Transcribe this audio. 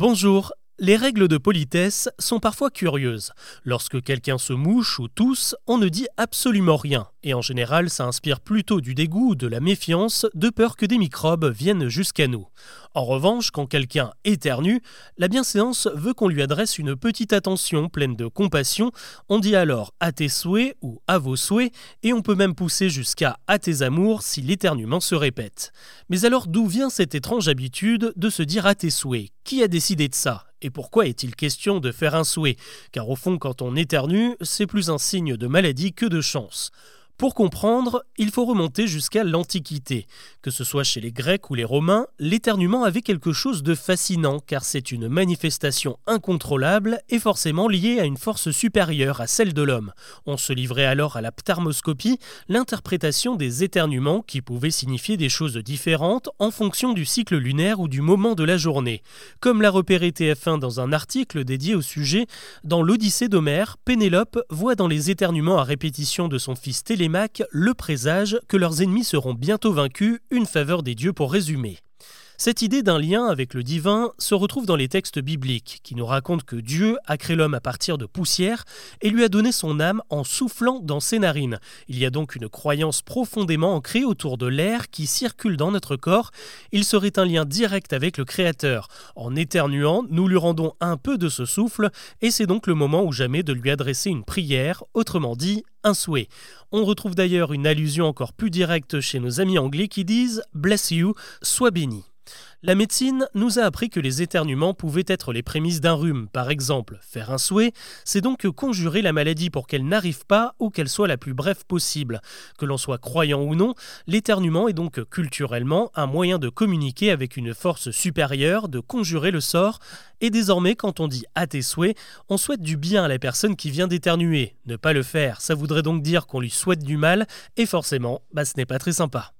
Bonjour. Les règles de politesse sont parfois curieuses. Lorsque quelqu'un se mouche ou tousse, on ne dit absolument rien. Et en général, ça inspire plutôt du dégoût ou de la méfiance, de peur que des microbes viennent jusqu'à nous. En revanche, quand quelqu'un éternue, la bienséance veut qu'on lui adresse une petite attention pleine de compassion. On dit alors à tes souhaits ou à vos souhaits, et on peut même pousser jusqu'à à tes amours si l'éternuement se répète. Mais alors d'où vient cette étrange habitude de se dire à tes souhaits? Qui a décidé de ça? Et pourquoi est-il question de faire un souhait? Car au fond, quand on éternue, c'est plus un signe de maladie que de chance. Pour comprendre, il faut remonter jusqu'à l'Antiquité. Que ce soit chez les Grecs ou les Romains, l'éternuement avait quelque chose de fascinant car c'est une manifestation incontrôlable et forcément liée à une force supérieure à celle de l'homme. On se livrait alors à la ptarmoscopie, l'interprétation des éternuements qui pouvaient signifier des choses différentes en fonction du cycle lunaire ou du moment de la journée. Comme l'a repéré TF1 dans un article dédié au sujet, dans l'Odyssée d'Homère, Pénélope voit dans les éternuements à répétition de son fils Le présage que leurs ennemis seront bientôt vaincus, une faveur des dieux pour résumer. Cette idée d'un lien avec le divin se retrouve dans les textes bibliques, qui nous racontent que Dieu a créé l'homme à partir de poussière et lui a donné son âme en soufflant dans ses narines. Il y a donc une croyance profondément ancrée autour de l'air qui circule dans notre corps. Il serait un lien direct avec le Créateur. En éternuant, nous lui rendons un peu de ce souffle, et c'est donc le moment ou jamais de lui adresser une prière, autrement dit, un souhait. On retrouve d'ailleurs une allusion encore plus directe chez nos amis anglais qui disent Bless you, sois béni. La médecine nous a appris que les éternuements pouvaient être les prémices d'un rhume. Par exemple, faire un souhait, c'est donc conjurer la maladie pour qu'elle n'arrive pas ou qu'elle soit la plus brève possible. Que l'on soit croyant ou non, l'éternuement est donc culturellement un moyen de communiquer avec une force supérieure, de conjurer le sort. Et désormais, quand on dit à tes souhaits, on souhaite du bien à la personne qui vient d'éternuer. Ne pas le faire, ça voudrait donc dire qu'on lui souhaite du mal, et forcément, bah, ce n'est pas très sympa.